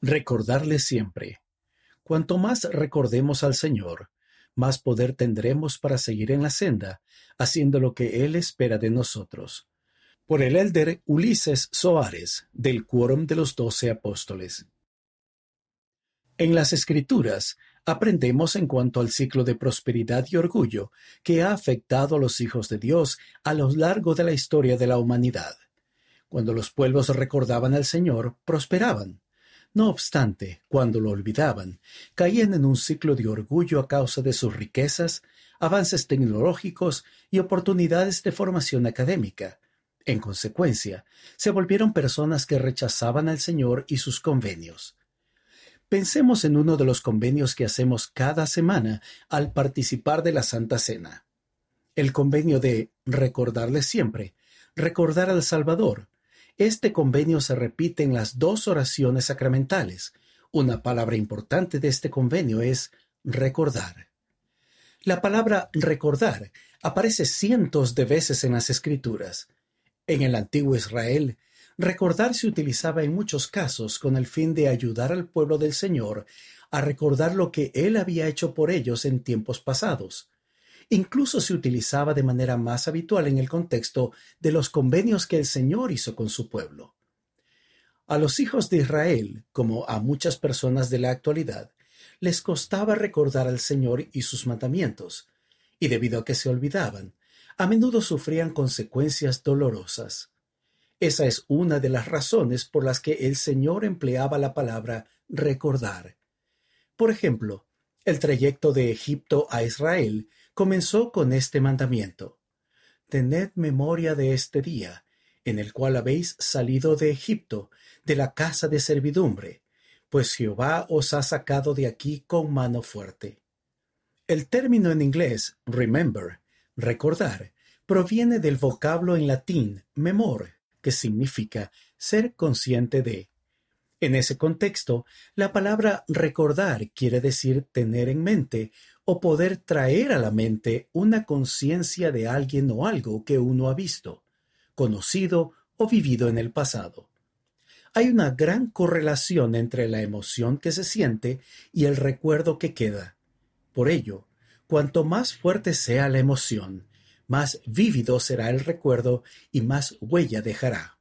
Recordarle siempre. Cuanto más recordemos al Señor, más poder tendremos para seguir en la senda, haciendo lo que Él espera de nosotros. Por el elder Ulises Soares, del Quórum de los Doce Apóstoles. En las Escrituras aprendemos en cuanto al ciclo de prosperidad y orgullo que ha afectado a los hijos de Dios a lo largo de la historia de la humanidad. Cuando los pueblos recordaban al Señor, prosperaban. No obstante, cuando lo olvidaban, caían en un ciclo de orgullo a causa de sus riquezas, avances tecnológicos y oportunidades de formación académica. En consecuencia, se volvieron personas que rechazaban al Señor y sus convenios. Pensemos en uno de los convenios que hacemos cada semana al participar de la Santa Cena. El convenio de recordarle siempre, recordar al Salvador, este convenio se repite en las dos oraciones sacramentales. Una palabra importante de este convenio es recordar. La palabra recordar aparece cientos de veces en las Escrituras. En el antiguo Israel, recordar se utilizaba en muchos casos con el fin de ayudar al pueblo del Señor a recordar lo que Él había hecho por ellos en tiempos pasados. Incluso se utilizaba de manera más habitual en el contexto de los convenios que el Señor hizo con su pueblo. A los hijos de Israel, como a muchas personas de la actualidad, les costaba recordar al Señor y sus mandamientos, y debido a que se olvidaban, a menudo sufrían consecuencias dolorosas. Esa es una de las razones por las que el Señor empleaba la palabra recordar. Por ejemplo, el trayecto de Egipto a Israel comenzó con este mandamiento. Tened memoria de este día, en el cual habéis salido de Egipto, de la casa de servidumbre, pues Jehová os ha sacado de aquí con mano fuerte. El término en inglés remember, recordar, proviene del vocablo en latín memor, que significa ser consciente de. En ese contexto, la palabra recordar quiere decir tener en mente o poder traer a la mente una conciencia de alguien o algo que uno ha visto, conocido o vivido en el pasado. Hay una gran correlación entre la emoción que se siente y el recuerdo que queda. Por ello, cuanto más fuerte sea la emoción, más vívido será el recuerdo y más huella dejará.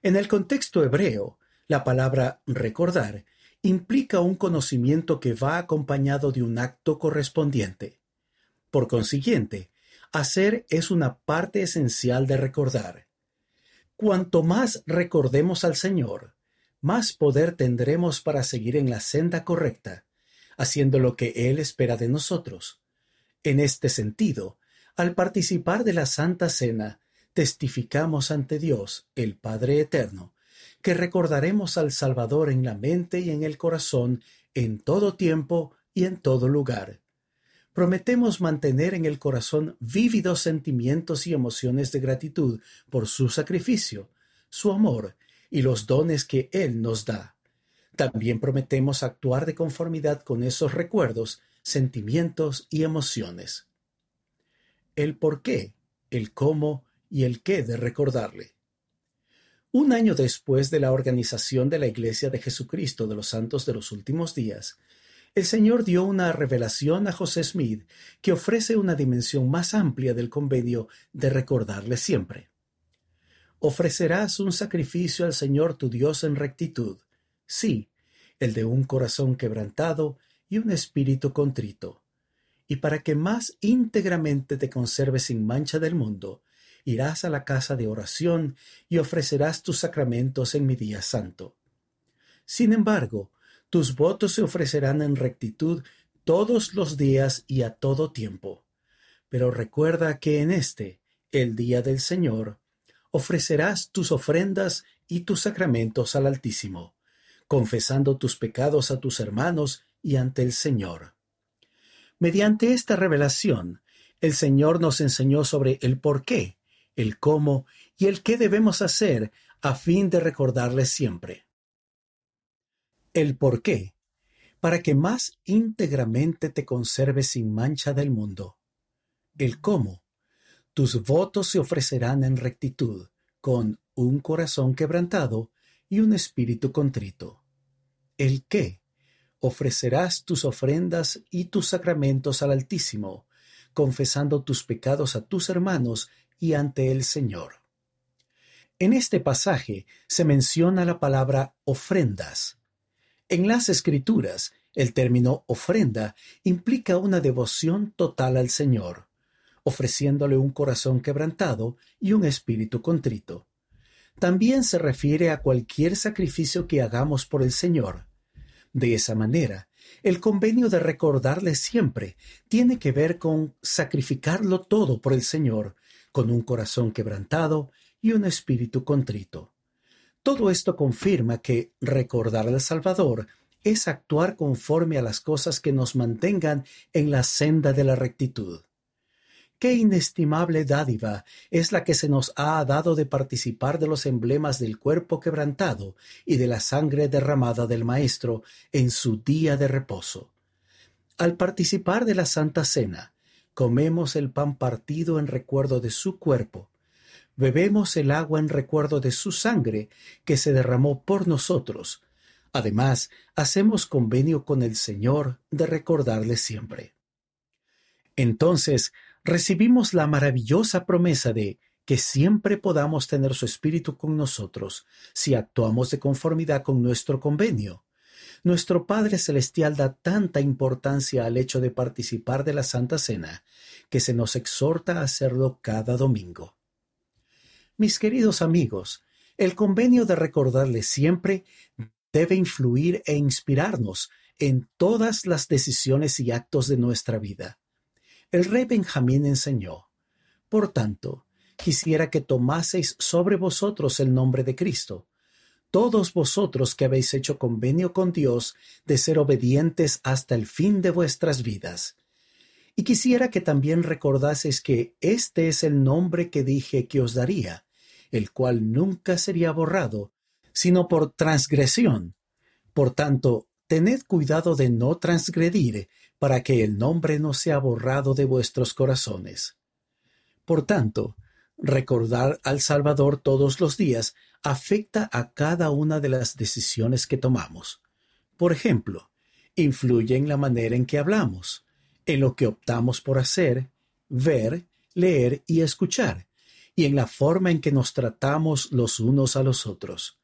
En el contexto hebreo, la palabra recordar implica un conocimiento que va acompañado de un acto correspondiente. Por consiguiente, hacer es una parte esencial de recordar. Cuanto más recordemos al Señor, más poder tendremos para seguir en la senda correcta, haciendo lo que Él espera de nosotros. En este sentido, al participar de la Santa Cena, testificamos ante Dios, el Padre Eterno, que recordaremos al Salvador en la mente y en el corazón en todo tiempo y en todo lugar. Prometemos mantener en el corazón vívidos sentimientos y emociones de gratitud por su sacrificio, su amor y los dones que Él nos da. También prometemos actuar de conformidad con esos recuerdos, sentimientos y emociones. El por qué, el cómo y el qué de recordarle. Un año después de la organización de la Iglesia de Jesucristo de los Santos de los Últimos Días, el Señor dio una revelación a José Smith que ofrece una dimensión más amplia del convenio de recordarle siempre. Ofrecerás un sacrificio al Señor tu Dios en rectitud, sí, el de un corazón quebrantado y un espíritu contrito. Y para que más íntegramente te conserves sin mancha del mundo, irás a la casa de oración y ofrecerás tus sacramentos en mi día santo. Sin embargo, tus votos se ofrecerán en rectitud todos los días y a todo tiempo. Pero recuerda que en este, el día del Señor, ofrecerás tus ofrendas y tus sacramentos al Altísimo, confesando tus pecados a tus hermanos y ante el Señor. Mediante esta revelación, el Señor nos enseñó sobre el por qué el cómo y el qué debemos hacer a fin de recordarles siempre. El por qué, para que más íntegramente te conserves sin mancha del mundo. El cómo, tus votos se ofrecerán en rectitud, con un corazón quebrantado y un espíritu contrito. el qué. Ofrecerás tus ofrendas y tus sacramentos al Altísimo, confesando tus pecados a tus hermanos y ante el Señor. En este pasaje se menciona la palabra ofrendas. En las Escrituras, el término ofrenda implica una devoción total al Señor, ofreciéndole un corazón quebrantado y un espíritu contrito. También se refiere a cualquier sacrificio que hagamos por el Señor. De esa manera, el convenio de recordarle siempre tiene que ver con sacrificarlo todo por el Señor, con un corazón quebrantado y un espíritu contrito. Todo esto confirma que recordar al Salvador es actuar conforme a las cosas que nos mantengan en la senda de la rectitud. Qué inestimable dádiva es la que se nos ha dado de participar de los emblemas del cuerpo quebrantado y de la sangre derramada del Maestro en su día de reposo. Al participar de la Santa Cena, comemos el pan partido en recuerdo de su cuerpo, bebemos el agua en recuerdo de su sangre que se derramó por nosotros, Además, hacemos convenio con el Señor de recordarle siempre. Entonces, recibimos la maravillosa promesa de que siempre podamos tener su Espíritu con nosotros si actuamos de conformidad con nuestro convenio. Nuestro Padre Celestial da tanta importancia al hecho de participar de la Santa Cena que se nos exhorta a hacerlo cada domingo. Mis queridos amigos, el convenio de recordarle siempre debe influir e inspirarnos en todas las decisiones y actos de nuestra vida. El rey Benjamín enseñó, Por tanto, quisiera que tomaseis sobre vosotros el nombre de Cristo, todos vosotros que habéis hecho convenio con Dios de ser obedientes hasta el fin de vuestras vidas. Y quisiera que también recordaseis que este es el nombre que dije que os daría, el cual nunca sería borrado, sino por transgresión. Por tanto, tened cuidado de no transgredir, para que el nombre no sea borrado de vuestros corazones. Por tanto, recordar al Salvador todos los días afecta a cada una de las decisiones que tomamos. Por ejemplo, influye en la manera en que hablamos, en lo que optamos por hacer, ver, leer y escuchar, y en la forma en que nos tratamos los unos a los otros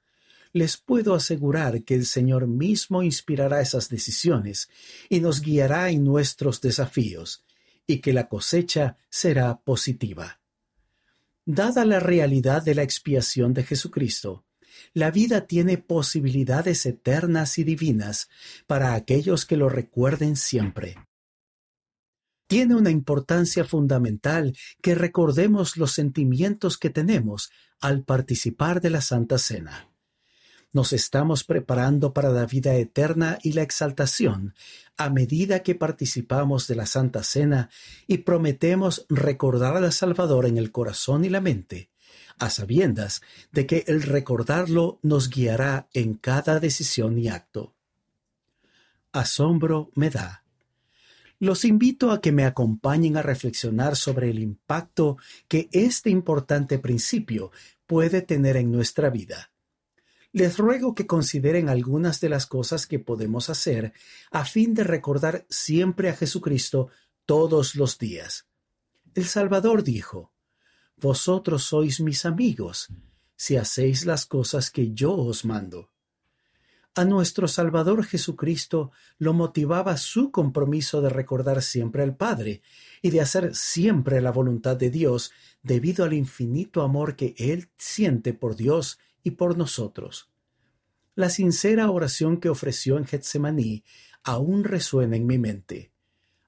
les puedo asegurar que el Señor mismo inspirará esas decisiones y nos guiará en nuestros desafíos, y que la cosecha será positiva. Dada la realidad de la expiación de Jesucristo, la vida tiene posibilidades eternas y divinas para aquellos que lo recuerden siempre. Tiene una importancia fundamental que recordemos los sentimientos que tenemos al participar de la Santa Cena nos estamos preparando para la vida eterna y la exaltación a medida que participamos de la Santa Cena y prometemos recordar al Salvador en el corazón y la mente, a sabiendas de que el recordarlo nos guiará en cada decisión y acto. Asombro me da. Los invito a que me acompañen a reflexionar sobre el impacto que este importante principio puede tener en nuestra vida les ruego que consideren algunas de las cosas que podemos hacer a fin de recordar siempre a Jesucristo todos los días. El Salvador dijo, Vosotros sois mis amigos, si hacéis las cosas que yo os mando. A nuestro Salvador Jesucristo lo motivaba su compromiso de recordar siempre al Padre y de hacer siempre la voluntad de Dios debido al infinito amor que Él siente por Dios y por nosotros. La sincera oración que ofreció en Getsemaní aún resuena en mi mente.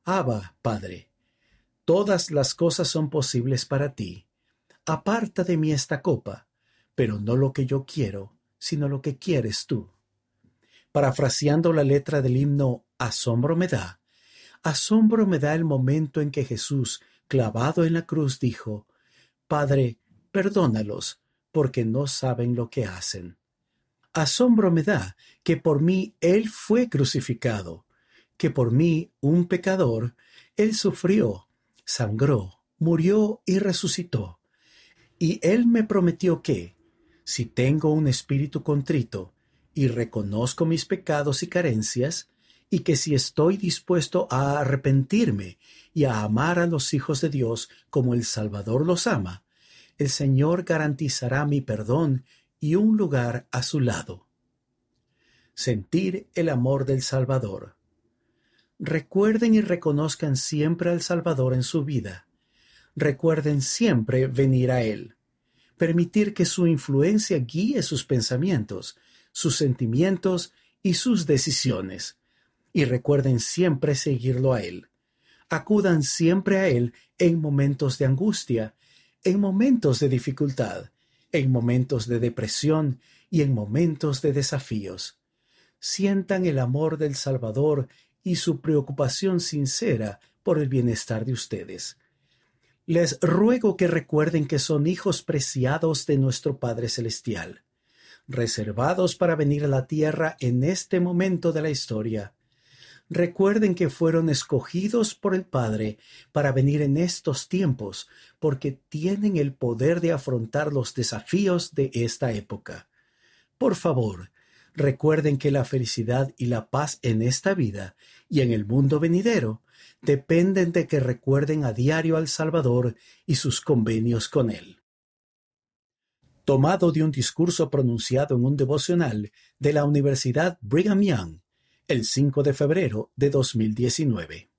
Abba, Padre, todas las cosas son posibles para ti. Aparta de mí esta copa, pero no lo que yo quiero, sino lo que quieres tú. Parafraseando la letra del himno Asombro me da, asombro me da el momento en que Jesús, clavado en la cruz, dijo, Padre, perdónalos, porque no saben lo que hacen. Asombro me da que por mí Él fue crucificado, que por mí, un pecador, Él sufrió, sangró, murió y resucitó. Y Él me prometió que, si tengo un espíritu contrito, y reconozco mis pecados y carencias, y que si estoy dispuesto a arrepentirme y a amar a los hijos de Dios como el Salvador los ama, el Señor garantizará mi perdón y un lugar a su lado. Sentir el amor del Salvador. Recuerden y reconozcan siempre al Salvador en su vida. Recuerden siempre venir a Él. Permitir que su influencia guíe sus pensamientos, sus sentimientos y sus decisiones. Y recuerden siempre seguirlo a Él. Acudan siempre a Él en momentos de angustia, en momentos de dificultad, en momentos de depresión y en momentos de desafíos. Sientan el amor del Salvador y su preocupación sincera por el bienestar de ustedes. Les ruego que recuerden que son hijos preciados de nuestro Padre Celestial, reservados para venir a la tierra en este momento de la historia. Recuerden que fueron escogidos por el Padre para venir en estos tiempos, porque tienen el poder de afrontar los desafíos de esta época. Por favor, Recuerden que la felicidad y la paz en esta vida y en el mundo venidero dependen de que recuerden a diario al Salvador y sus convenios con Él. Tomado de un discurso pronunciado en un devocional de la Universidad Brigham Young el 5 de febrero de 2019.